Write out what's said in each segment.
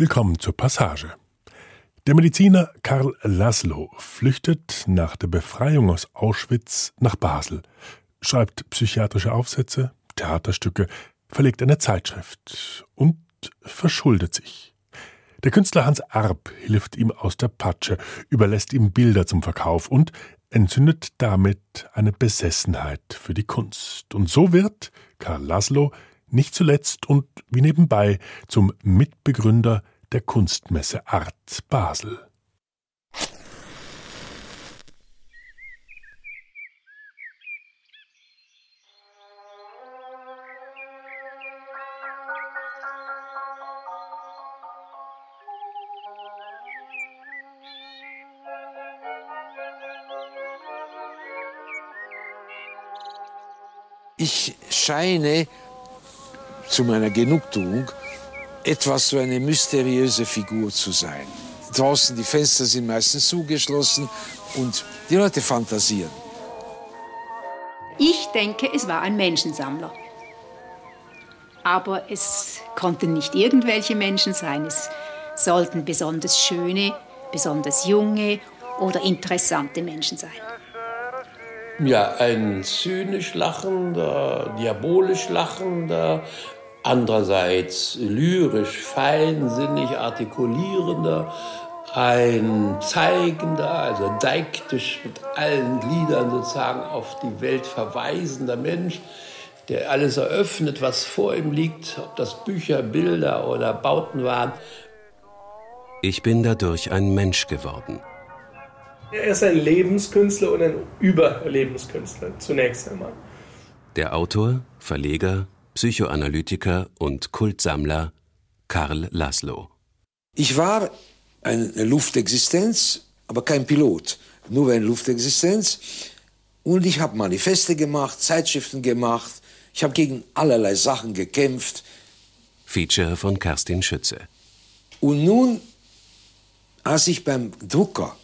Willkommen zur Passage. Der Mediziner Karl Laszlo flüchtet nach der Befreiung aus Auschwitz nach Basel, schreibt psychiatrische Aufsätze, Theaterstücke, verlegt eine Zeitschrift und verschuldet sich. Der Künstler Hans Arp hilft ihm aus der Patsche, überlässt ihm Bilder zum Verkauf und entzündet damit eine Besessenheit für die Kunst. Und so wird Karl Laszlo nicht zuletzt und wie nebenbei zum Mitbegründer der Kunstmesse Art Basel. Ich scheine zu meiner Genugtuung etwas so eine mysteriöse Figur zu sein. Draußen die Fenster sind meistens zugeschlossen und die Leute fantasieren. Ich denke, es war ein Menschensammler. Aber es konnten nicht irgendwelche Menschen sein. Es sollten besonders schöne, besonders junge oder interessante Menschen sein. Ja, ein zynisch lachender, diabolisch lachender, andererseits lyrisch, feinsinnig artikulierender, ein zeigender, also deiktisch mit allen Gliedern sozusagen auf die Welt verweisender Mensch, der alles eröffnet, was vor ihm liegt, ob das Bücher, Bilder oder Bauten waren. Ich bin dadurch ein Mensch geworden. Er ist ein Lebenskünstler und ein Überlebenskünstler, zunächst einmal. Der Autor, Verleger, Psychoanalytiker und Kultsammler Karl Laszlo. Ich war eine Luftexistenz, aber kein Pilot, nur eine Luftexistenz. Und ich habe Manifeste gemacht, Zeitschriften gemacht, ich habe gegen allerlei Sachen gekämpft. Feature von Kerstin Schütze. Und nun, als ich beim Drucker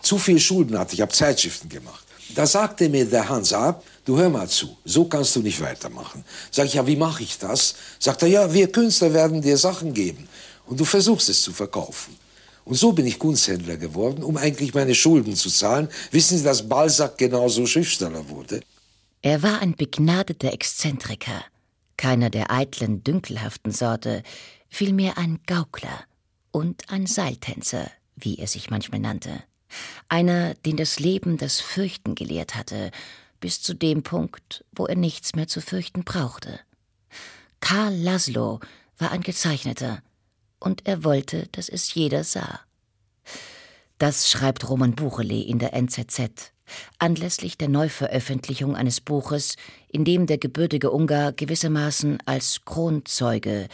zu viel Schulden hatte, ich habe Zeitschriften gemacht, da sagte mir der Hans ab, du hör mal zu, so kannst du nicht weitermachen. Sag ich, ja, wie mache ich das? Sagt er, ja, wir Künstler werden dir Sachen geben und du versuchst es zu verkaufen. Und so bin ich Kunsthändler geworden, um eigentlich meine Schulden zu zahlen. Wissen Sie, dass Balzac genauso Schriftsteller wurde? Er war ein begnadeter Exzentriker, keiner der eitlen, dünkelhaften Sorte, vielmehr ein Gaukler und ein Seiltänzer, wie er sich manchmal nannte. Einer, den das Leben das Fürchten gelehrt hatte, bis zu dem Punkt, wo er nichts mehr zu fürchten brauchte. Karl Laszlo war ein Gezeichneter, und er wollte, dass es jeder sah. Das schreibt Roman Buchele in der NZZ, anlässlich der Neuveröffentlichung eines Buches, in dem der gebürtige Ungar gewissermaßen als Kronzeuge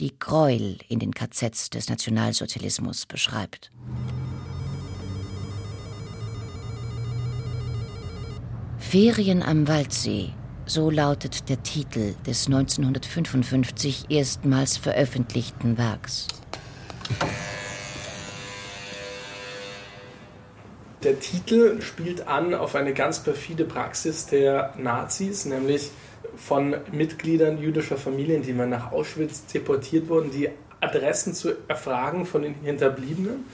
die Gräuel in den KZs des Nationalsozialismus beschreibt. Ferien am Waldsee, so lautet der Titel des 1955 erstmals veröffentlichten Werks. Der Titel spielt an auf eine ganz perfide Praxis der Nazis, nämlich von Mitgliedern jüdischer Familien, die mal nach Auschwitz deportiert wurden, die Adressen zu erfragen von den Hinterbliebenen.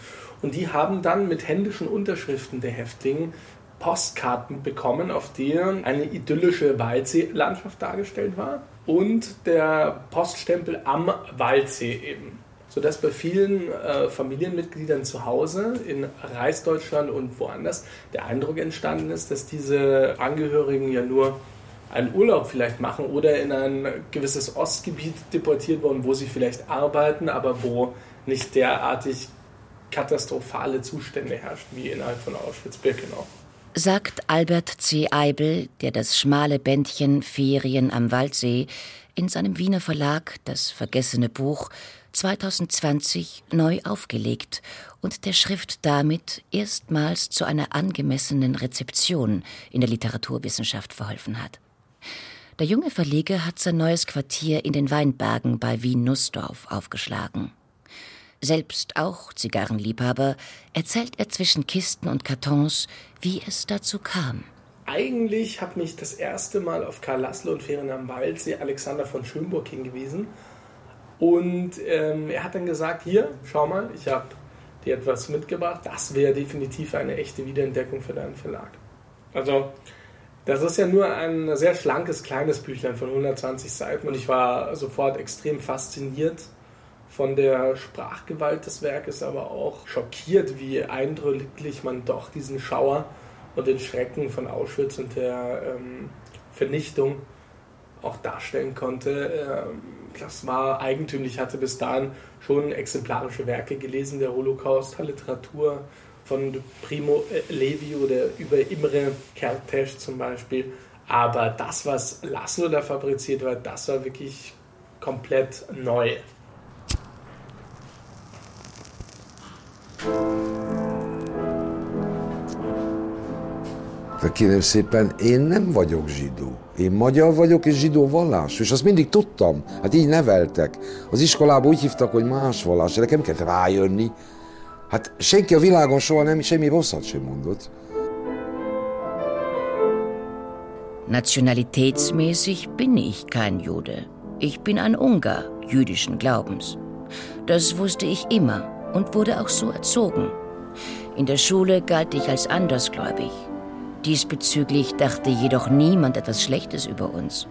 Und die haben dann mit händischen Unterschriften der Häftlinge Postkarten bekommen, auf denen eine idyllische Waldseelandschaft dargestellt war und der Poststempel am Waldsee eben. Sodass bei vielen äh, Familienmitgliedern zu Hause in Reichsdeutschland und woanders der Eindruck entstanden ist, dass diese Angehörigen ja nur einen Urlaub vielleicht machen oder in ein gewisses Ostgebiet deportiert wurden, wo sie vielleicht arbeiten, aber wo nicht derartig katastrophale Zustände herrschen wie innerhalb von Auschwitz-Birkenau sagt Albert C. Eibel, der das schmale Bändchen Ferien am Waldsee in seinem Wiener Verlag Das vergessene Buch 2020 neu aufgelegt und der Schrift damit erstmals zu einer angemessenen Rezeption in der Literaturwissenschaft verholfen hat. Der junge Verleger hat sein neues Quartier in den Weinbergen bei Wien-Nussdorf aufgeschlagen. Selbst auch Zigarrenliebhaber, erzählt er zwischen Kisten und Kartons, wie es dazu kam. Eigentlich hat mich das erste Mal auf Karl Laszlo und Ferien am Waldsee Alexander von Schönburg hingewiesen. Und ähm, er hat dann gesagt, hier, schau mal, ich habe dir etwas mitgebracht. Das wäre definitiv eine echte Wiederentdeckung für deinen Verlag. Also das ist ja nur ein sehr schlankes, kleines Büchlein von 120 Seiten und ich war sofort extrem fasziniert von der Sprachgewalt des Werkes, aber auch schockiert, wie eindrücklich man doch diesen Schauer und den Schrecken von Auschwitz und der ähm, Vernichtung auch darstellen konnte. Ähm, das war eigentümlich, ich hatte bis dahin schon exemplarische Werke gelesen, der Holocaust, Literatur von Primo Levi oder über Imre Kertész zum Beispiel. Aber das, was Laszlo da fabriziert war, das war wirklich komplett neu. De kérem szépen, én nem vagyok zsidó. Én magyar vagyok és zsidó vallás, és azt mindig tudtam. Hát így neveltek. Az iskolában úgy hívtak, hogy más vallás, de nekem kellett rájönni. Hát senki a világon soha nem semmi rosszat sem mondott. Nationalitätsmäßig bin ich kein Jude. Ich bin ein Ungar jüdischen Glaubens. Das wusste ich immer und wurde auch so erzogen. In der Schule galt ich als andersgläubig. Diesbezüglich dachte jedoch niemand etwas Schlechtes über uns.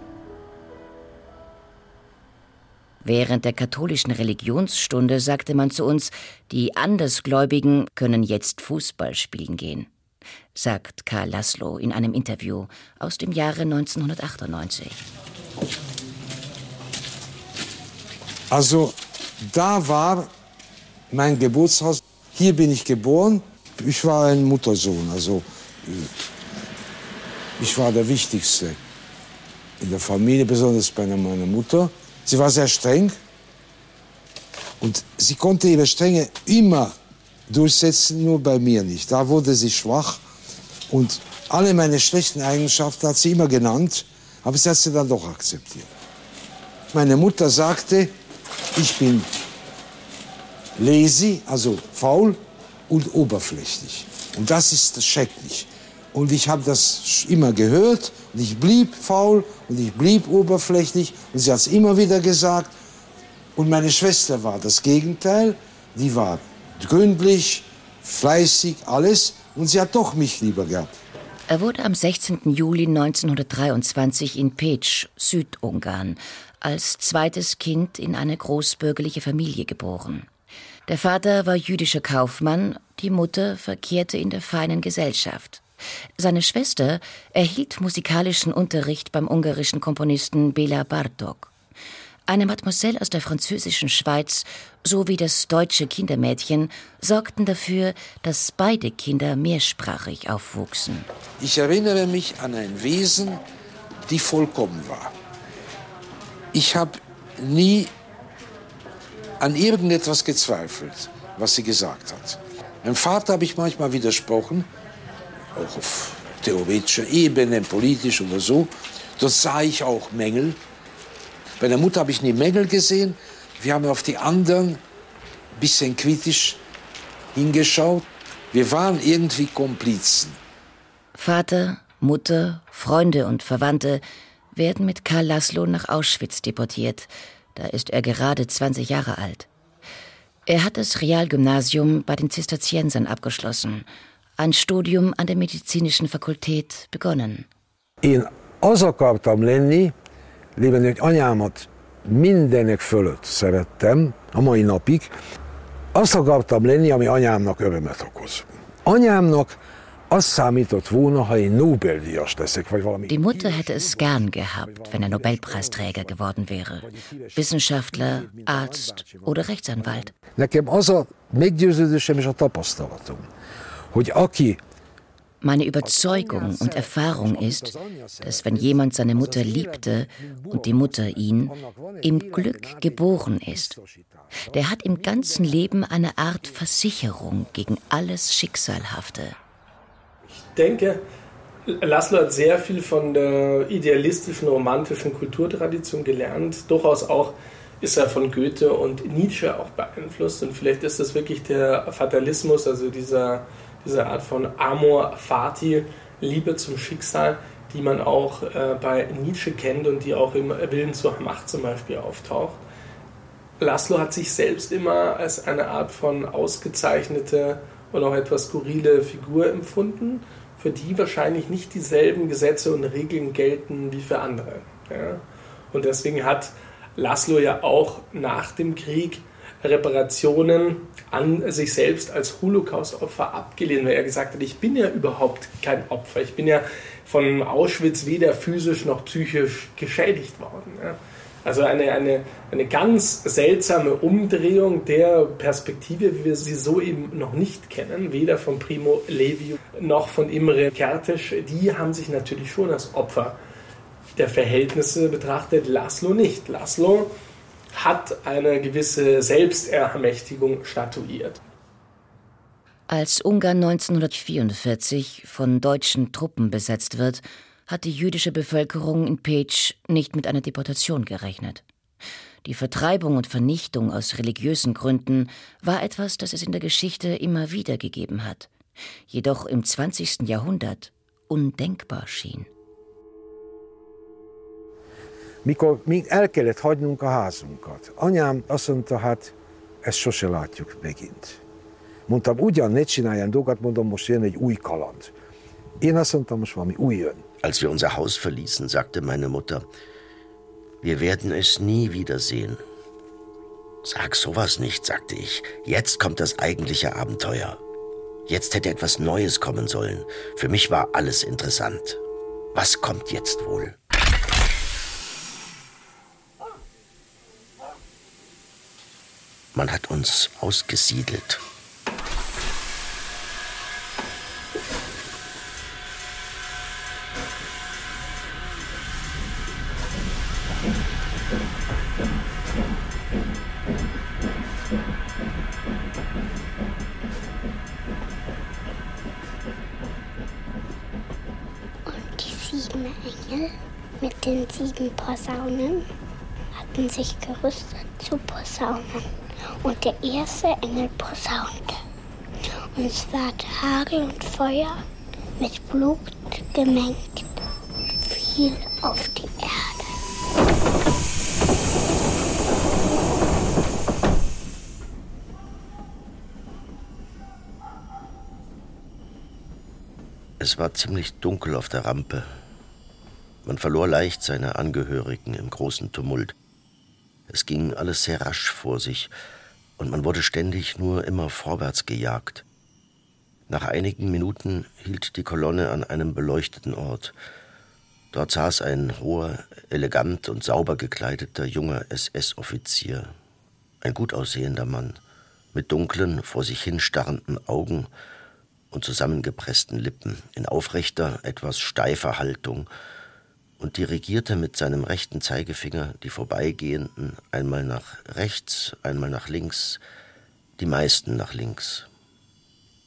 Während der katholischen Religionsstunde sagte man zu uns, die Andersgläubigen können jetzt Fußball spielen gehen, sagt Karl Laszlo in einem Interview aus dem Jahre 1998. Also, da war mein Geburtshaus. Hier bin ich geboren. Ich war ein Muttersohn, also ich war der Wichtigste in der Familie, besonders bei meiner Mutter. Sie war sehr streng und sie konnte ihre Strenge immer durchsetzen, nur bei mir nicht. Da wurde sie schwach und alle meine schlechten Eigenschaften hat sie immer genannt, aber sie hat sie dann doch akzeptiert. Meine Mutter sagte, ich bin lazy, also faul und oberflächlich. Und das ist schrecklich. Und ich habe das immer gehört und ich blieb faul und ich blieb oberflächlich und sie hat es immer wieder gesagt. Und meine Schwester war das Gegenteil. Die war gründlich, fleißig, alles und sie hat doch mich lieber gehabt. Er wurde am 16. Juli 1923 in Pécs, Südungarn, als zweites Kind in eine großbürgerliche Familie geboren. Der Vater war jüdischer Kaufmann, die Mutter verkehrte in der feinen Gesellschaft. Seine Schwester erhielt musikalischen Unterricht beim ungarischen Komponisten Bela Bartok. Eine Mademoiselle aus der französischen Schweiz sowie das deutsche Kindermädchen sorgten dafür, dass beide Kinder mehrsprachig aufwuchsen. Ich erinnere mich an ein Wesen, die vollkommen war. Ich habe nie an irgendetwas gezweifelt, was sie gesagt hat. Meinem Vater habe ich manchmal widersprochen, auch auf theoretischer Ebene, politisch oder so. Dort sah ich auch Mängel. Bei der Mutter habe ich nie Mängel gesehen. Wir haben auf die anderen ein bisschen kritisch hingeschaut. Wir waren irgendwie Komplizen. Vater, Mutter, Freunde und Verwandte werden mit Karl Laszlo nach Auschwitz deportiert. Da ist er gerade 20 Jahre alt. Er hat das Realgymnasium bei den Zisterziensern abgeschlossen ein Studium an der medizinischen Fakultät begonnen. Én az akartam lenni, lében, hogy anyámat mindenek fölött szerettem, a mai napig, azt akartam lenni, ami anyámnak örömet okoz. Anyámnak Die Mutter hätte es gern gehabt, wenn er Nobelpreisträger geworden wäre. Wissenschaftler, Arzt oder Rechtsanwalt. Meine Überzeugung und Erfahrung ist, dass wenn jemand seine Mutter liebte und die Mutter ihn, im Glück geboren ist. Der hat im ganzen Leben eine Art Versicherung gegen alles Schicksalhafte. Denke, Laszlo hat sehr viel von der idealistischen, romantischen Kulturtradition gelernt. Durchaus auch ist er von Goethe und Nietzsche auch beeinflusst. Und vielleicht ist das wirklich der Fatalismus, also dieser diese Art von Amor Fati, Liebe zum Schicksal, die man auch äh, bei Nietzsche kennt und die auch im Willen zur Macht zum Beispiel auftaucht. Laszlo hat sich selbst immer als eine Art von ausgezeichnete und auch etwas skurrile Figur empfunden, für die wahrscheinlich nicht dieselben Gesetze und Regeln gelten wie für andere. Ja? Und deswegen hat Laszlo ja auch nach dem Krieg Reparationen an sich selbst als Holocaust-Opfer abgelehnt, weil er gesagt hat, ich bin ja überhaupt kein Opfer. Ich bin ja von Auschwitz weder physisch noch psychisch geschädigt worden. Ja. Also eine, eine, eine ganz seltsame Umdrehung der Perspektive, wie wir sie so eben noch nicht kennen, weder von Primo Levi noch von Imre Kertész. Die haben sich natürlich schon als Opfer der Verhältnisse betrachtet, Laszlo nicht. Laszlo hat eine gewisse Selbstermächtigung statuiert. Als Ungarn 1944 von deutschen Truppen besetzt wird, hat die jüdische Bevölkerung in Pécs nicht mit einer Deportation gerechnet. Die Vertreibung und Vernichtung aus religiösen Gründen war etwas, das es in der Geschichte immer wieder gegeben hat, jedoch im 20. Jahrhundert undenkbar schien. Mikor még el kellett hagynunk a házunkat, anyám azt mondta, hát ezt sose látjuk megint. Mondtam, ugyan ne csináljan dolgokat, mondom, most jön egy új kaland. Én azt mondtam, most valami új jön. Als wir unser Haus verließen, sagte meine Mutter, wir werden es nie wiedersehen. Sag sowas nicht, sagte ich. Jetzt kommt das eigentliche Abenteuer. Jetzt hätte etwas Neues kommen sollen. Für mich war alles interessant. Was kommt jetzt wohl? Man hat uns ausgesiedelt. Posaunen hatten sich gerüstet zu posaunen. Und der erste Engel posaunte. Und es war Hagel und Feuer mit Blut gemengt, fiel auf die Erde. Es war ziemlich dunkel auf der Rampe. Man verlor leicht seine Angehörigen im großen Tumult. Es ging alles sehr rasch vor sich, und man wurde ständig nur immer vorwärts gejagt. Nach einigen Minuten hielt die Kolonne an einem beleuchteten Ort. Dort saß ein hoher, elegant und sauber gekleideter junger SS-Offizier, ein gut aussehender Mann, mit dunklen, vor sich hin starrenden Augen und zusammengepressten Lippen, in aufrechter, etwas steifer Haltung, und dirigierte mit seinem rechten Zeigefinger die Vorbeigehenden einmal nach rechts, einmal nach links, die meisten nach links.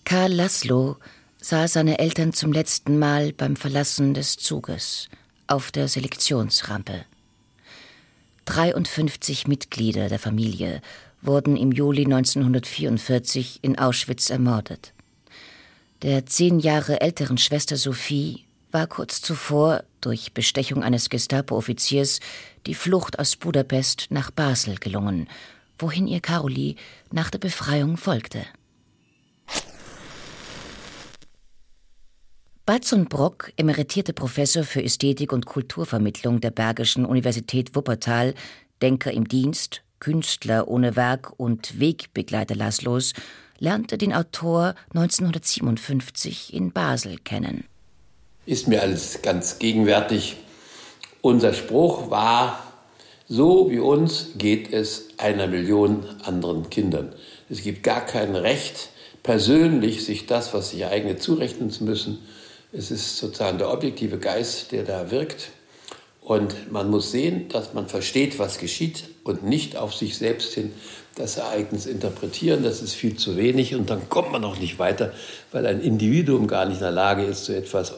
Karl Laszlo sah seine Eltern zum letzten Mal beim Verlassen des Zuges auf der Selektionsrampe. 53 Mitglieder der Familie wurden im Juli 1944 in Auschwitz ermordet. Der zehn Jahre älteren Schwester Sophie war kurz zuvor durch Bestechung eines Gestapo-Offiziers die Flucht aus Budapest nach Basel gelungen, wohin ihr Caroli nach der Befreiung folgte. Batzon Brock, emeritierte Professor für Ästhetik und Kulturvermittlung der Bergischen Universität Wuppertal, Denker im Dienst, Künstler ohne Werk und Wegbegleiter Laszlos, lernte den Autor 1957 in Basel kennen ist mir alles ganz gegenwärtig. Unser Spruch war, so wie uns geht es einer Million anderen Kindern. Es gibt gar kein Recht, persönlich sich das, was sich eigene zurechnen zu müssen. Es ist sozusagen der objektive Geist, der da wirkt. Und man muss sehen, dass man versteht, was geschieht und nicht auf sich selbst hin das Ereignis interpretieren. Das ist viel zu wenig und dann kommt man auch nicht weiter, weil ein Individuum gar nicht in der Lage ist, so etwas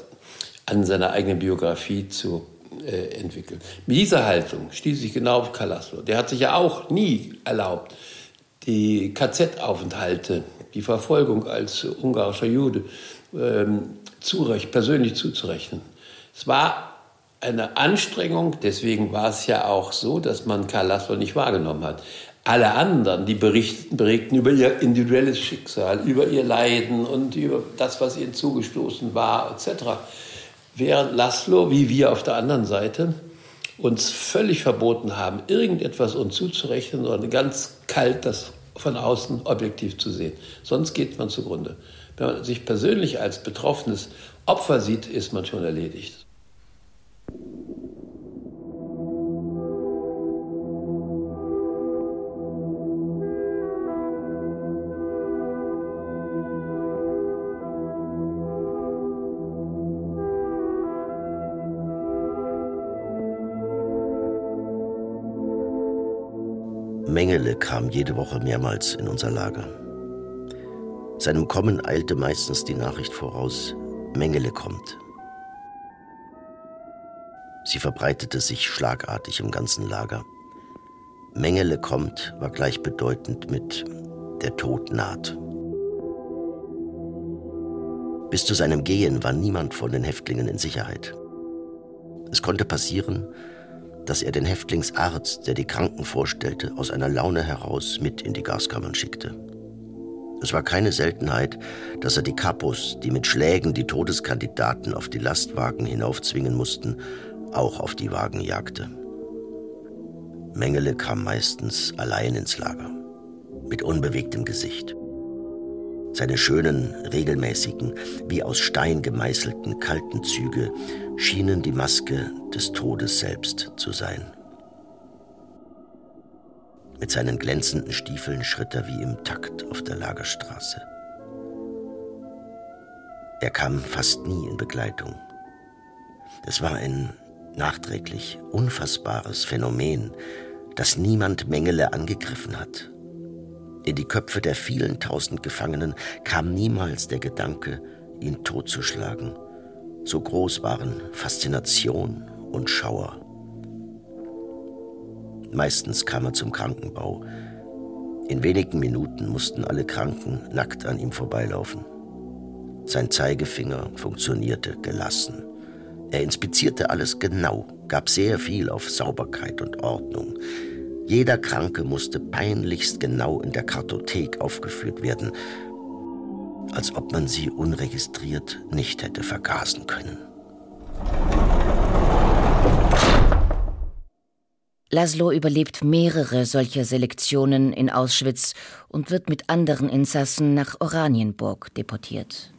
an seiner eigenen Biografie zu äh, entwickeln. Mit dieser Haltung stieß ich genau auf Kalaslo. Der hat sich ja auch nie erlaubt, die KZ-Aufenthalte, die Verfolgung als ungarischer Jude ähm, zurecht, persönlich zuzurechnen. Es war eine Anstrengung, deswegen war es ja auch so, dass man Karl Laszlo nicht wahrgenommen hat. Alle anderen, die berichten, berichten über ihr individuelles Schicksal, über ihr Leiden und über das, was ihnen zugestoßen war, etc. Während Laszlo, wie wir auf der anderen Seite, uns völlig verboten haben, irgendetwas uns zuzurechnen, sondern ganz kalt das von außen objektiv zu sehen. Sonst geht man zugrunde. Wenn man sich persönlich als betroffenes Opfer sieht, ist man schon erledigt. Mengele kam jede Woche mehrmals in unser Lager. Seinem Kommen eilte meistens die Nachricht voraus, Mengele kommt. Sie verbreitete sich schlagartig im ganzen Lager. Mengele kommt war gleichbedeutend mit der Tod naht. Bis zu seinem Gehen war niemand von den Häftlingen in Sicherheit. Es konnte passieren, dass er den Häftlingsarzt, der die Kranken vorstellte, aus einer Laune heraus mit in die Gaskammern schickte. Es war keine Seltenheit, dass er die Kapos, die mit Schlägen die Todeskandidaten auf die Lastwagen hinaufzwingen mussten, auch auf die Wagen jagte. Mengele kam meistens allein ins Lager, mit unbewegtem Gesicht. Seine schönen, regelmäßigen, wie aus Stein gemeißelten, kalten Züge schienen die Maske des Todes selbst zu sein. Mit seinen glänzenden Stiefeln schritt er wie im Takt auf der Lagerstraße. Er kam fast nie in Begleitung. Es war ein nachträglich unfassbares Phänomen, das niemand Mengele angegriffen hat. In die Köpfe der vielen tausend Gefangenen kam niemals der Gedanke, ihn totzuschlagen so groß waren Faszination und Schauer. Meistens kam er zum Krankenbau. In wenigen Minuten mussten alle Kranken nackt an ihm vorbeilaufen. Sein Zeigefinger funktionierte gelassen. Er inspizierte alles genau, gab sehr viel auf Sauberkeit und Ordnung. Jeder Kranke musste peinlichst genau in der Kartothek aufgeführt werden, als ob man sie unregistriert nicht hätte vergasen können. Laszlo überlebt mehrere solcher Selektionen in Auschwitz und wird mit anderen Insassen nach Oranienburg deportiert.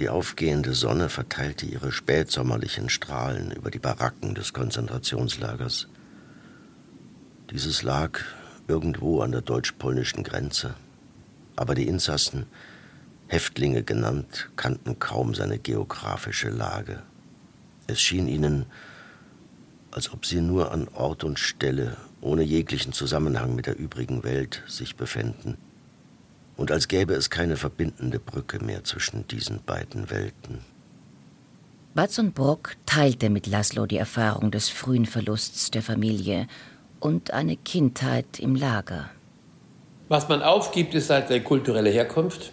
Die aufgehende Sonne verteilte ihre spätsommerlichen Strahlen über die Baracken des Konzentrationslagers. Dieses lag irgendwo an der deutsch-polnischen Grenze aber die Insassen, Häftlinge genannt, kannten kaum seine geografische Lage. Es schien ihnen, als ob sie nur an Ort und Stelle, ohne jeglichen Zusammenhang mit der übrigen Welt, sich befänden, und als gäbe es keine verbindende Brücke mehr zwischen diesen beiden Welten. Watson Brock teilte mit Laszlo die Erfahrung des frühen Verlusts der Familie und eine Kindheit im Lager. Was man aufgibt, ist halt die kulturelle Herkunft,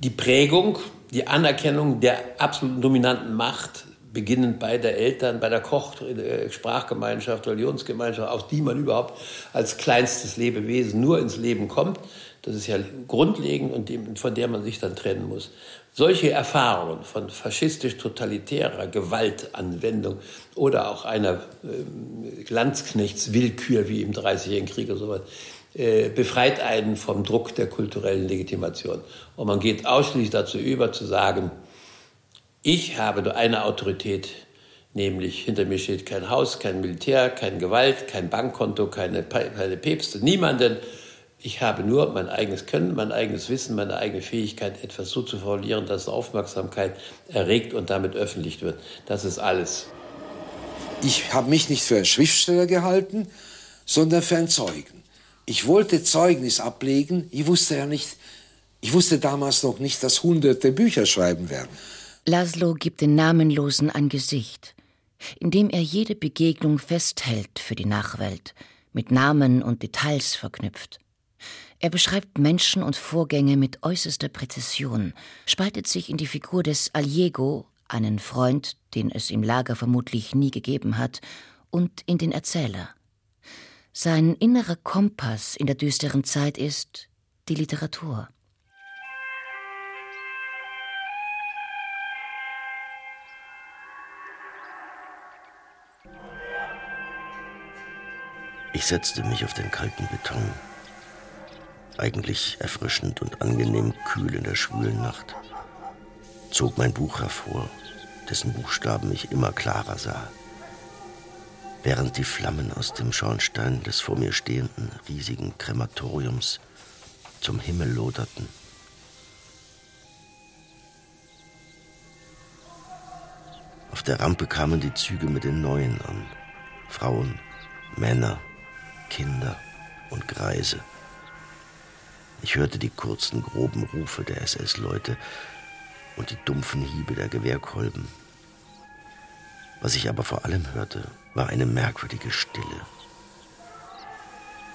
die Prägung, die Anerkennung der absolut dominanten Macht, beginnend bei der Eltern, bei der Koch, äh, Sprachgemeinschaft, Religionsgemeinschaft, aus die man überhaupt als kleinstes Lebewesen nur ins Leben kommt. Das ist ja grundlegend und von der man sich dann trennen muss. Solche Erfahrungen von faschistisch-totalitärer Gewaltanwendung oder auch einer äh, Landsknechtswillkür wie im Dreißigjährigen Krieg oder sowas, äh, befreit einen vom Druck der kulturellen Legitimation. Und man geht ausschließlich dazu über, zu sagen, ich habe nur eine Autorität, nämlich hinter mir steht kein Haus, kein Militär, keine Gewalt, kein Bankkonto, keine, keine Päpste, niemanden. Ich habe nur mein eigenes Können, mein eigenes Wissen, meine eigene Fähigkeit, etwas so zu formulieren, dass Aufmerksamkeit erregt und damit öffentlich wird. Das ist alles. Ich habe mich nicht für einen Schriftsteller gehalten, sondern für einen Zeugen. Ich wollte Zeugnis ablegen. Ich wusste ja nicht, ich wusste damals noch nicht, dass hunderte Bücher schreiben werden. Laszlo gibt den Namenlosen ein Gesicht, indem er jede Begegnung festhält für die Nachwelt, mit Namen und Details verknüpft. Er beschreibt Menschen und Vorgänge mit äußerster Präzision, spaltet sich in die Figur des Aliego, einen Freund, den es im Lager vermutlich nie gegeben hat, und in den Erzähler. Sein innerer Kompass in der düsteren Zeit ist die Literatur. Ich setzte mich auf den kalten Beton. Eigentlich erfrischend und angenehm kühl in der schwülen Nacht. Zog mein Buch hervor, dessen Buchstaben ich immer klarer sah. Während die Flammen aus dem Schornstein des vor mir stehenden riesigen Krematoriums zum Himmel loderten. Auf der Rampe kamen die Züge mit den Neuen an. Frauen, Männer, Kinder und Greise. Ich hörte die kurzen, groben Rufe der SS-Leute und die dumpfen Hiebe der Gewehrkolben. Was ich aber vor allem hörte, war eine merkwürdige Stille.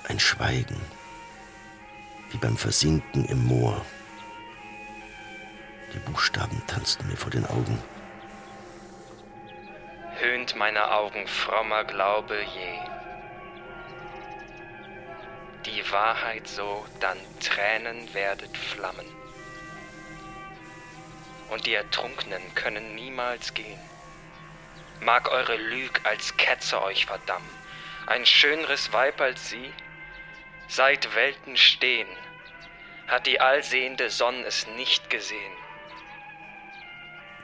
Ein Schweigen, wie beim Versinken im Moor. Die Buchstaben tanzten mir vor den Augen. Höhnt meine Augen frommer Glaube je die Wahrheit so, dann Tränen werdet Flammen. Und die Ertrunkenen können niemals gehen. Mag eure Lüg als Ketzer euch verdammen, ein schöneres Weib als sie, seit Welten stehen, hat die allsehende Sonne es nicht gesehen.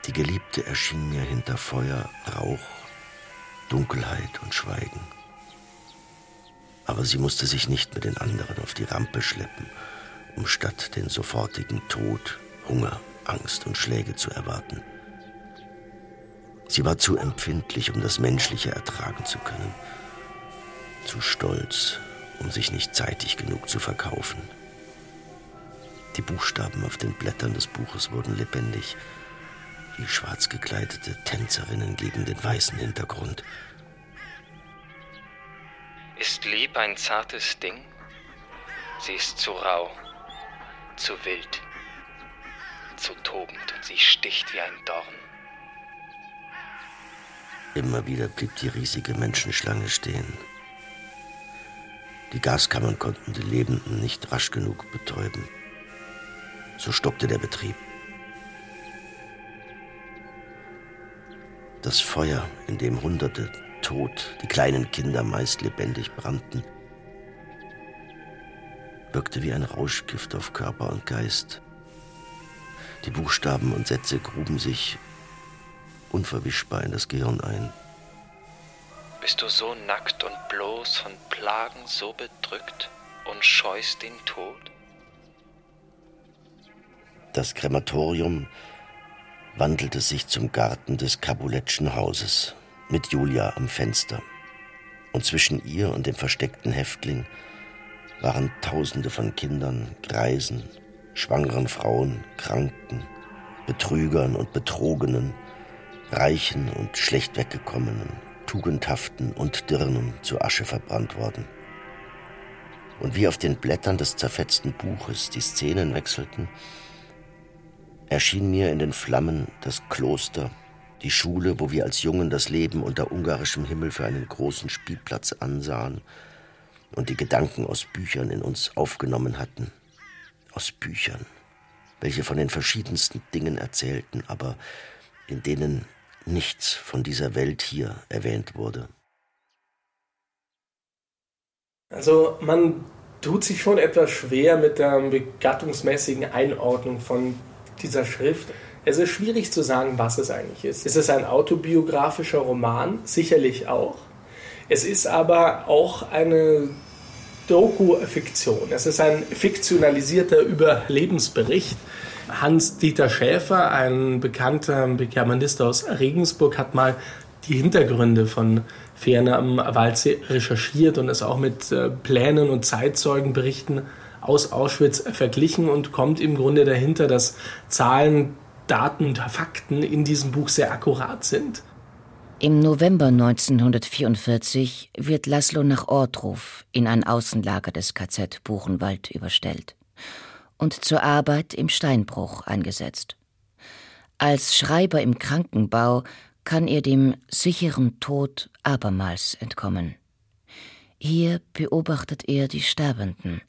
Die Geliebte erschien mir hinter Feuer, Rauch, Dunkelheit und Schweigen aber sie musste sich nicht mit den anderen auf die Rampe schleppen, um statt den sofortigen Tod, Hunger, Angst und Schläge zu erwarten. Sie war zu empfindlich, um das Menschliche ertragen zu können, zu stolz, um sich nicht zeitig genug zu verkaufen. Die Buchstaben auf den Blättern des Buches wurden lebendig, wie schwarz gekleidete Tänzerinnen gegen den weißen Hintergrund. Ist lieb ein zartes Ding? Sie ist zu rau, zu wild, zu tobend und sie sticht wie ein Dorn. Immer wieder blieb die riesige Menschenschlange stehen. Die Gaskammern konnten die Lebenden nicht rasch genug betäuben. So stockte der Betrieb. Das Feuer, in dem Hunderte, tot, die kleinen Kinder meist lebendig brannten, wirkte wie ein Rauschgift auf Körper und Geist. Die Buchstaben und Sätze gruben sich unverwischbar in das Gehirn ein. Bist du so nackt und bloß von Plagen so bedrückt und scheust den Tod? Das Krematorium wandelte sich zum Garten des Kabuletschen Hauses mit Julia am Fenster. Und zwischen ihr und dem versteckten Häftling waren Tausende von Kindern, Greisen, schwangeren Frauen, Kranken, Betrügern und Betrogenen, Reichen und schlecht weggekommenen, Tugendhaften und Dirnen zu Asche verbrannt worden. Und wie auf den Blättern des zerfetzten Buches die Szenen wechselten, erschien mir in den Flammen das Kloster die Schule, wo wir als Jungen das Leben unter ungarischem Himmel für einen großen Spielplatz ansahen und die Gedanken aus Büchern in uns aufgenommen hatten. Aus Büchern, welche von den verschiedensten Dingen erzählten, aber in denen nichts von dieser Welt hier erwähnt wurde. Also man tut sich schon etwas schwer mit der begattungsmäßigen Einordnung von dieser Schrift. Es ist schwierig zu sagen, was es eigentlich ist. Ist es ein autobiografischer Roman? Sicherlich auch. Es ist aber auch eine Doku-Fiktion. Es ist ein fiktionalisierter Überlebensbericht. Hans-Dieter Schäfer, ein bekannter Germanist aus Regensburg, hat mal die Hintergründe von Ferne am Waldsee recherchiert und es auch mit äh, Plänen und Zeitzeugenberichten aus Auschwitz verglichen und kommt im Grunde dahinter, dass Zahlen Daten und Fakten in diesem Buch sehr akkurat sind. Im November 1944 wird Laszlo nach Ortruf in ein Außenlager des KZ Buchenwald überstellt und zur Arbeit im Steinbruch eingesetzt. Als Schreiber im Krankenbau kann er dem sicheren Tod abermals entkommen. Hier beobachtet er die Sterbenden.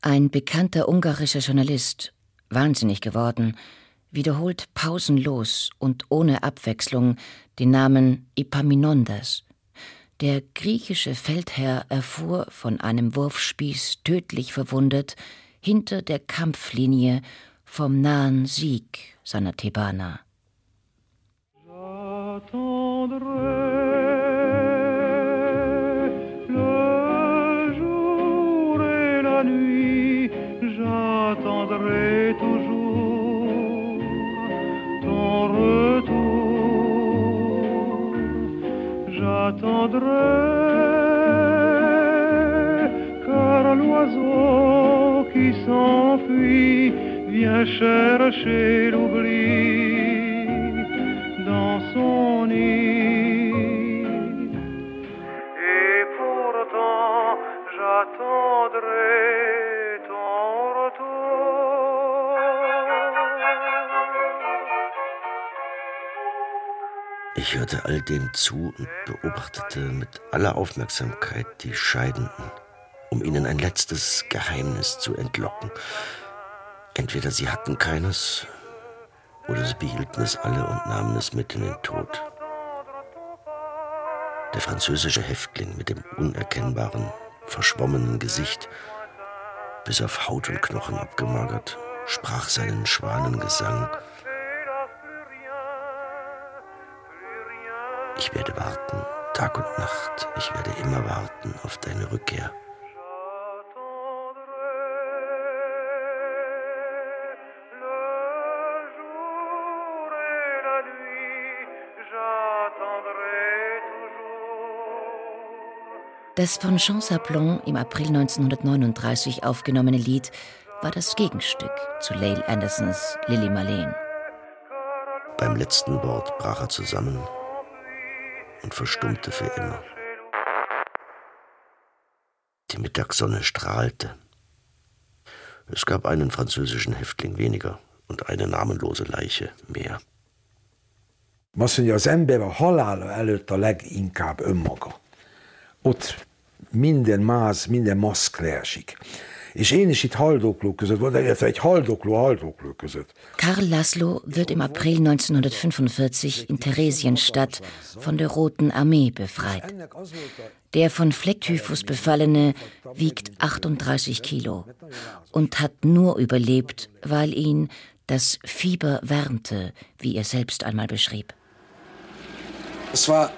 Ein bekannter ungarischer Journalist, wahnsinnig geworden, wiederholt pausenlos und ohne Abwechslung den Namen Epaminondas. Der griechische Feldherr erfuhr von einem Wurfspieß tödlich verwundet hinter der Kampflinie vom nahen Sieg seiner Thebaner. j'attendrai retour. J'attendrai car l'oiseau qui s'enfuit vient chercher l'oubli Ich hörte all dem zu und beobachtete mit aller Aufmerksamkeit die Scheidenden, um ihnen ein letztes Geheimnis zu entlocken. Entweder sie hatten keines, oder sie behielten es alle und nahmen es mit in den Tod. Der französische Häftling mit dem unerkennbaren, verschwommenen Gesicht, bis auf Haut und Knochen abgemagert, sprach seinen Schwanengesang Ich werde warten, Tag und Nacht, ich werde immer warten auf deine Rückkehr. Das von Jean Sablon im April 1939 aufgenommene Lied war das Gegenstück zu Lael Andersons Lily Marlene. Beim letzten Wort brach er zusammen und verstummte für immer. Die Mittagssonne strahlte. Es gab einen französischen Häftling weniger und eine namenlose Leiche mehr. Azt mondja, az ember a halála előtt a leginkább önmaga. Ott minden máz, minden maszk. És én is itt haldokló között volt, illetve egy haldokló haldokló között. Karl Laszlo wird im April 1945 in Theresienstadt von der Roten Armee befreit. Der von Flecktyphus befallene wiegt 38 Kilo und hat nur überlebt, weil ihn das Fieber wärmte, wie er selbst einmal beschrieb. Es war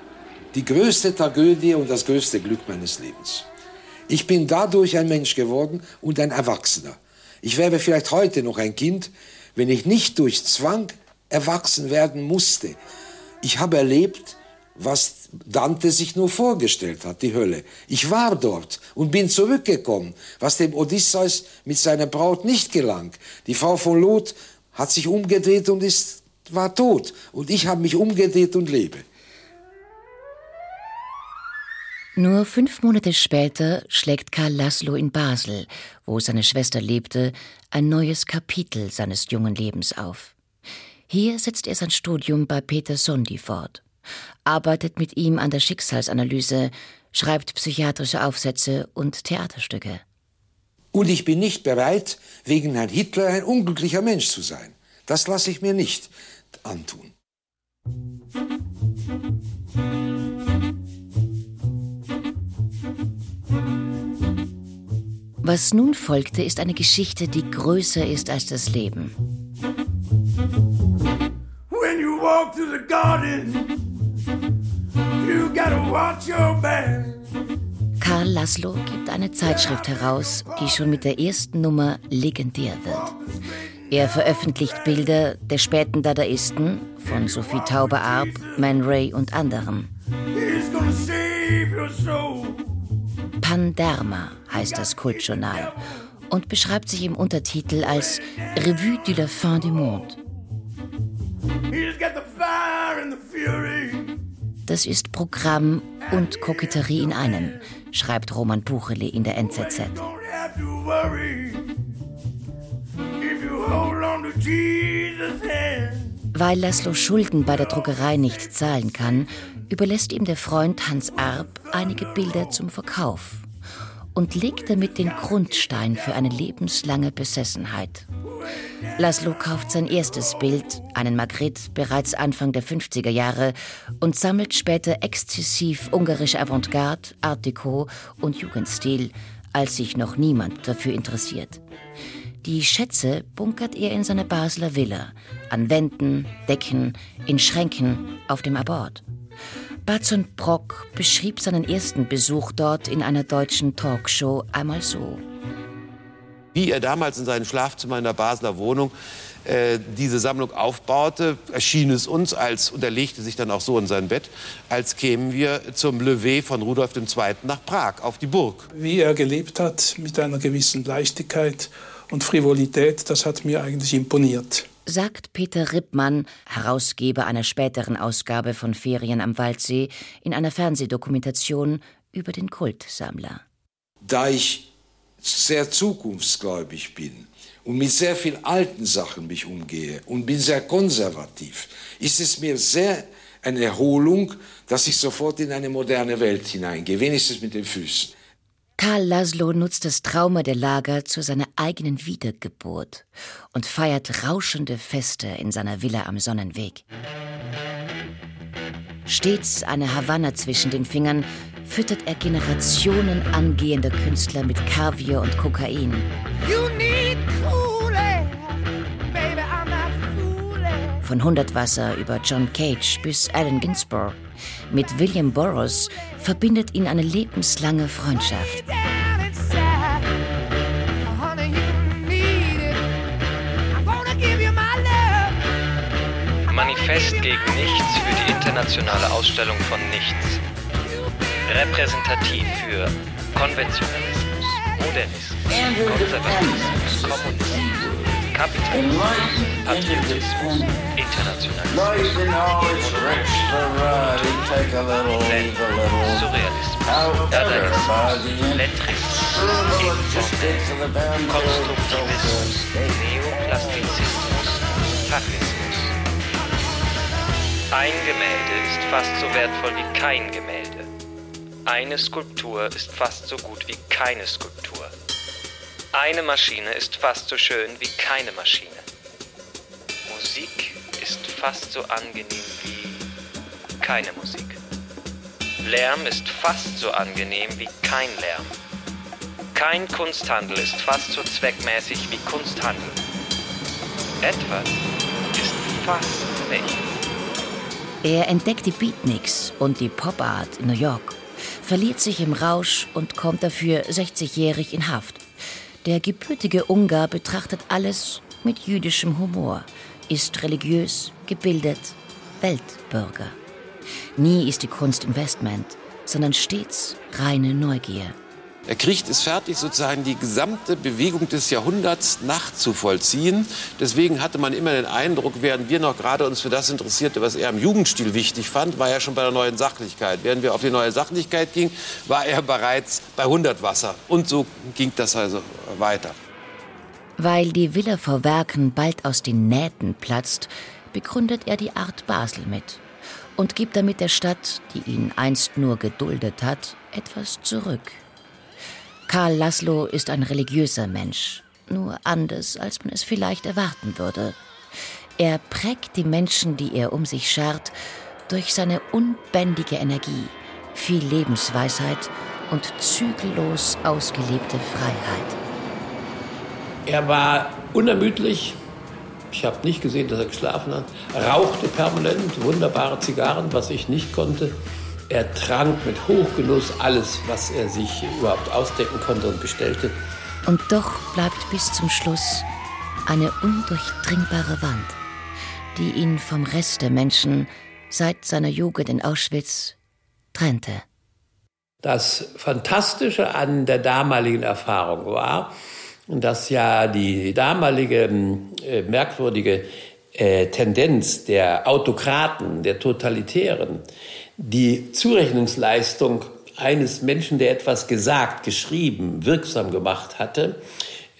die größte Tragödie und das größte Glück meines Lebens. Ich bin dadurch ein Mensch geworden und ein Erwachsener. Ich wäre vielleicht heute noch ein Kind, wenn ich nicht durch Zwang erwachsen werden musste. Ich habe erlebt, was Dante sich nur vorgestellt hat, die Hölle. Ich war dort und bin zurückgekommen, was dem Odysseus mit seiner Braut nicht gelang. Die Frau von Lot hat sich umgedreht und ist, war tot. Und ich habe mich umgedreht und lebe. Nur fünf Monate später schlägt Karl Laszlo in Basel, wo seine Schwester lebte, ein neues Kapitel seines jungen Lebens auf. Hier setzt er sein Studium bei Peter Sondi fort, arbeitet mit ihm an der Schicksalsanalyse, schreibt psychiatrische Aufsätze und Theaterstücke. Und ich bin nicht bereit, wegen Herrn Hitler ein unglücklicher Mensch zu sein. Das lasse ich mir nicht antun. Was nun folgte, ist eine Geschichte, die größer ist als das Leben. When you walk through the garden, you gotta watch your back. Karl Laszlo gibt eine Zeitschrift heraus, die schon mit der ersten Nummer legendär wird. Er veröffentlicht Bilder der späten Dadaisten von Sophie Tauber-Arp, Man Ray und anderen. Panderma heißt das Kultjournal und beschreibt sich im Untertitel als Revue de la fin du monde. Das ist Programm und Koketterie in einem, schreibt Roman Buchele in der NZZ. Weil Laszlo Schulden bei der Druckerei nicht zahlen kann, überlässt ihm der Freund Hans Arp einige Bilder zum Verkauf und legt damit den Grundstein für eine lebenslange Besessenheit. Laszlo kauft sein erstes Bild, einen Magritte, bereits Anfang der 50er Jahre und sammelt später exzessiv ungarische Avantgarde, Art Deco und Jugendstil, als sich noch niemand dafür interessiert. Die Schätze bunkert er in seiner Basler Villa, an Wänden, Decken, in Schränken, auf dem Abort. Batzon Brock beschrieb seinen ersten Besuch dort in einer deutschen Talkshow einmal so. Wie er damals in seinem Schlafzimmer in der Basler Wohnung äh, diese Sammlung aufbaute, erschien es uns als, und er legte sich dann auch so in sein Bett, als kämen wir zum Levé von Rudolf II. nach Prag, auf die Burg. Wie er gelebt hat, mit einer gewissen Leichtigkeit und Frivolität, das hat mir eigentlich imponiert. Sagt Peter Rippmann, Herausgeber einer späteren Ausgabe von Ferien am Waldsee, in einer Fernsehdokumentation über den Kultsammler. Da ich sehr zukunftsgläubig bin und mit sehr vielen alten Sachen mich umgehe und bin sehr konservativ, ist es mir sehr eine Erholung, dass ich sofort in eine moderne Welt hineingehe, wenigstens mit den Füßen. Karl Laszlo nutzt das Trauma der Lager zu seiner eigenen Wiedergeburt und feiert rauschende Feste in seiner Villa am Sonnenweg. Stets eine Havanna zwischen den Fingern füttert er Generationen angehender Künstler mit Kaviar und Kokain. Von Hundertwasser über John Cage bis Allen Ginsberg. Mit William Burroughs verbindet ihn eine lebenslange Freundschaft. Manifest gegen Nichts für die internationale Ausstellung von Nichts. Repräsentativ für Konventionalismus, Modernismus, Konservatismus, Kommunismus, Kapitalismus, Patriotismus, Internationalismus, Surrealismus, Dadaismus, Lettrismus, Konstruktivismus, Neoplastizismus, Fachismus. Ein Gemälde ist fast so wertvoll wie kein Gemälde. Eine Skulptur ist fast so gut wie keine Skulptur. Eine Maschine ist fast so schön wie keine Maschine. Musik ist fast so angenehm wie keine Musik. Lärm ist fast so angenehm wie kein Lärm. Kein Kunsthandel ist fast so zweckmäßig wie Kunsthandel. Etwas ist fast nicht. Er entdeckt die Beatniks und die Pop Art in New York, verliert sich im Rausch und kommt dafür 60-jährig in Haft. Der gebürtige Ungar betrachtet alles mit jüdischem Humor, ist religiös, gebildet, Weltbürger. Nie ist die Kunst Investment, sondern stets reine Neugier. Er kriegt es fertig, sozusagen die gesamte Bewegung des Jahrhunderts nachzuvollziehen. Deswegen hatte man immer den Eindruck, während wir noch gerade uns für das interessierte, was er im Jugendstil wichtig fand, war er schon bei der neuen Sachlichkeit. Während wir auf die neue Sachlichkeit gingen, war er bereits bei Hundertwasser. Und so ging das also weiter. Weil die Villa vor Werken bald aus den Nähten platzt, begründet er die Art Basel mit und gibt damit der Stadt, die ihn einst nur geduldet hat, etwas zurück. Karl Laszlo ist ein religiöser Mensch, nur anders, als man es vielleicht erwarten würde. Er prägt die Menschen, die er um sich schart, durch seine unbändige Energie, viel Lebensweisheit und zügellos ausgelebte Freiheit. Er war unermüdlich. Ich habe nicht gesehen, dass er geschlafen hat. Rauchte permanent wunderbare Zigarren, was ich nicht konnte. Er trank mit Hochgenuss alles, was er sich überhaupt ausdecken konnte und bestellte. Und doch bleibt bis zum Schluss eine undurchdringbare Wand, die ihn vom Rest der Menschen seit seiner Jugend in Auschwitz trennte. Das Fantastische an der damaligen Erfahrung war, dass ja die damalige äh, merkwürdige äh, Tendenz der Autokraten, der Totalitären, die Zurechnungsleistung eines Menschen, der etwas gesagt, geschrieben, wirksam gemacht hatte,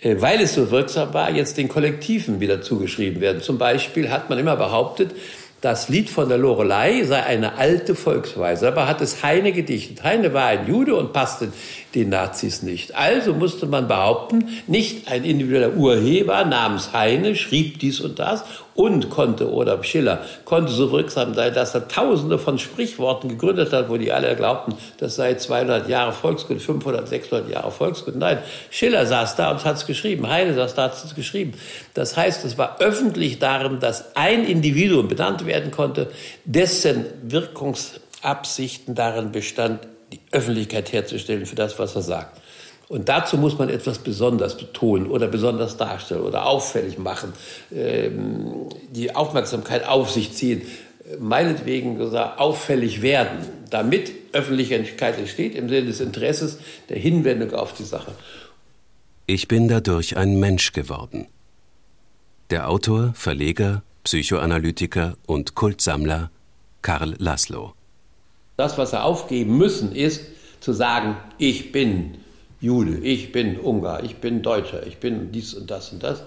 äh, weil es so wirksam war, jetzt den Kollektiven wieder zugeschrieben werden. Zum Beispiel hat man immer behauptet, das Lied von der Lorelei sei eine alte Volksweise. Aber hat es Heine gedichtet. Heine war ein Jude und passte den Nazis nicht. Also musste man behaupten, nicht ein individueller Urheber namens Heine schrieb dies und das und konnte, oder Schiller, konnte so wirksam sein, dass er tausende von Sprichworten gegründet hat, wo die alle glaubten, das sei 200 Jahre Volkskunde, 500, 600 Jahre Volkskunde. Nein, Schiller saß da und hat es geschrieben, Heine saß da und hat es geschrieben. Das heißt, es war öffentlich darin, dass ein Individuum benannt werden konnte, dessen Wirkungsabsichten darin bestand, die Öffentlichkeit herzustellen für das, was er sagt. Und dazu muss man etwas besonders betonen oder besonders darstellen oder auffällig machen, ähm, die Aufmerksamkeit auf sich ziehen, meinetwegen gesagt, auffällig werden, damit Öffentlichkeit entsteht im Sinne des Interesses der Hinwendung auf die Sache. Ich bin dadurch ein Mensch geworden. Der Autor, Verleger, Psychoanalytiker und Kultsammler Karl Laszlo. Das, was er aufgeben müssen, ist zu sagen, ich bin Jude, ich bin Ungar, ich bin Deutscher, ich bin dies und das und das.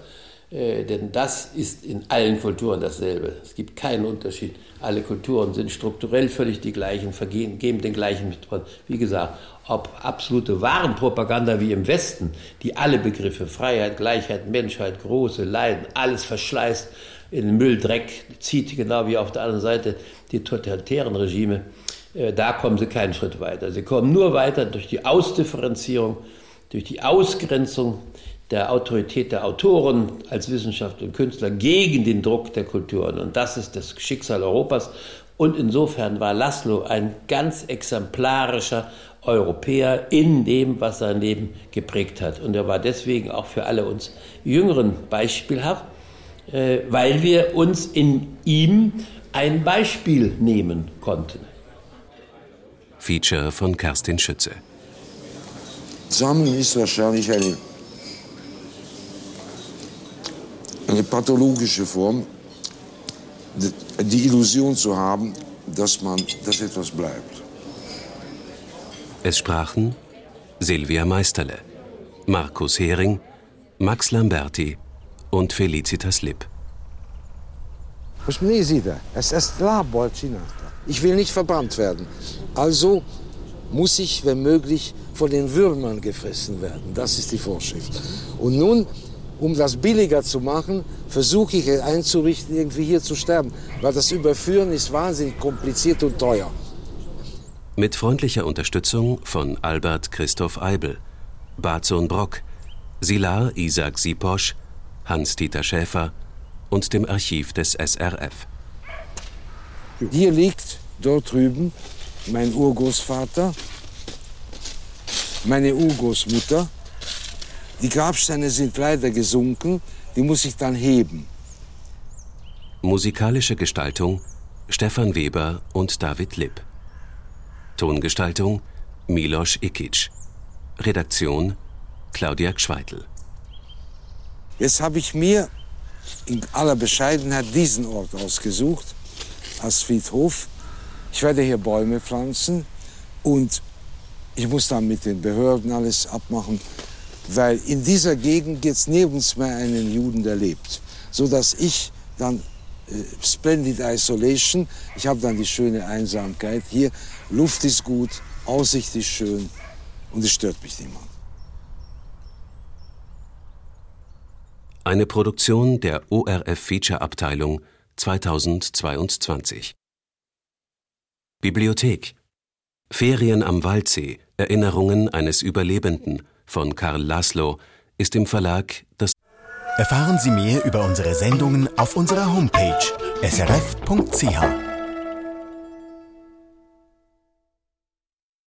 Äh, denn das ist in allen Kulturen dasselbe. Es gibt keinen Unterschied. Alle Kulturen sind strukturell völlig die gleichen, vergehen, geben den gleichen Mittelpunkt. Wie gesagt, ob absolute Warenpropaganda wie im Westen, die alle Begriffe Freiheit, Gleichheit, Menschheit, große Leiden, alles verschleißt, in den Mülldreck zieht, genau wie auf der anderen Seite die totalitären Regime, da kommen sie keinen Schritt weiter. Sie kommen nur weiter durch die Ausdifferenzierung, durch die Ausgrenzung der Autorität der Autoren als Wissenschaftler und Künstler gegen den Druck der Kulturen. Und das ist das Schicksal Europas. Und insofern war Laszlo ein ganz exemplarischer Europäer in dem, was sein Leben geprägt hat. Und er war deswegen auch für alle uns Jüngeren beispielhaft, äh, weil wir uns in ihm ein Beispiel nehmen konnten. Feature von Kerstin Schütze. Sammeln ist wahrscheinlich eine, eine pathologische Form, die Illusion zu haben, dass, man, dass etwas bleibt. Es sprachen Silvia Meisterle, Markus Hering, Max Lamberti und Felicitas Lipp. Ich will nicht verbrannt werden. Also muss ich, wenn möglich, von den Würmern gefressen werden. Das ist die Vorschrift. Und nun, um das billiger zu machen, versuche ich einzurichten, irgendwie hier zu sterben. Weil das Überführen ist wahnsinnig kompliziert und teuer. Mit freundlicher Unterstützung von Albert Christoph Eibel, Barzon Brock, Silar Isaac Siposch, Hans-Dieter Schäfer und dem Archiv des SRF. Hier liegt dort drüben mein Urgroßvater, meine Urgroßmutter. Die Grabsteine sind leider gesunken, die muss ich dann heben. Musikalische Gestaltung Stefan Weber und David Lipp. Tongestaltung Milos Ikic. Redaktion Claudia Gschweitel. Jetzt habe ich mir in aller Bescheidenheit diesen Ort ausgesucht als Friedhof. Ich werde hier Bäume pflanzen und ich muss dann mit den Behörden alles abmachen, weil in dieser Gegend gibt es nirgends mehr einen Juden, der lebt. So dass ich dann äh, Splendid Isolation, ich habe dann die schöne Einsamkeit. Hier, Luft ist gut, Aussicht ist schön und es stört mich niemand. Eine Produktion der ORF Feature Abteilung 2022. Bibliothek Ferien am Waldsee Erinnerungen eines Überlebenden von Karl Laszlo ist im Verlag das Erfahren Sie mehr über unsere Sendungen auf unserer Homepage srf.ch.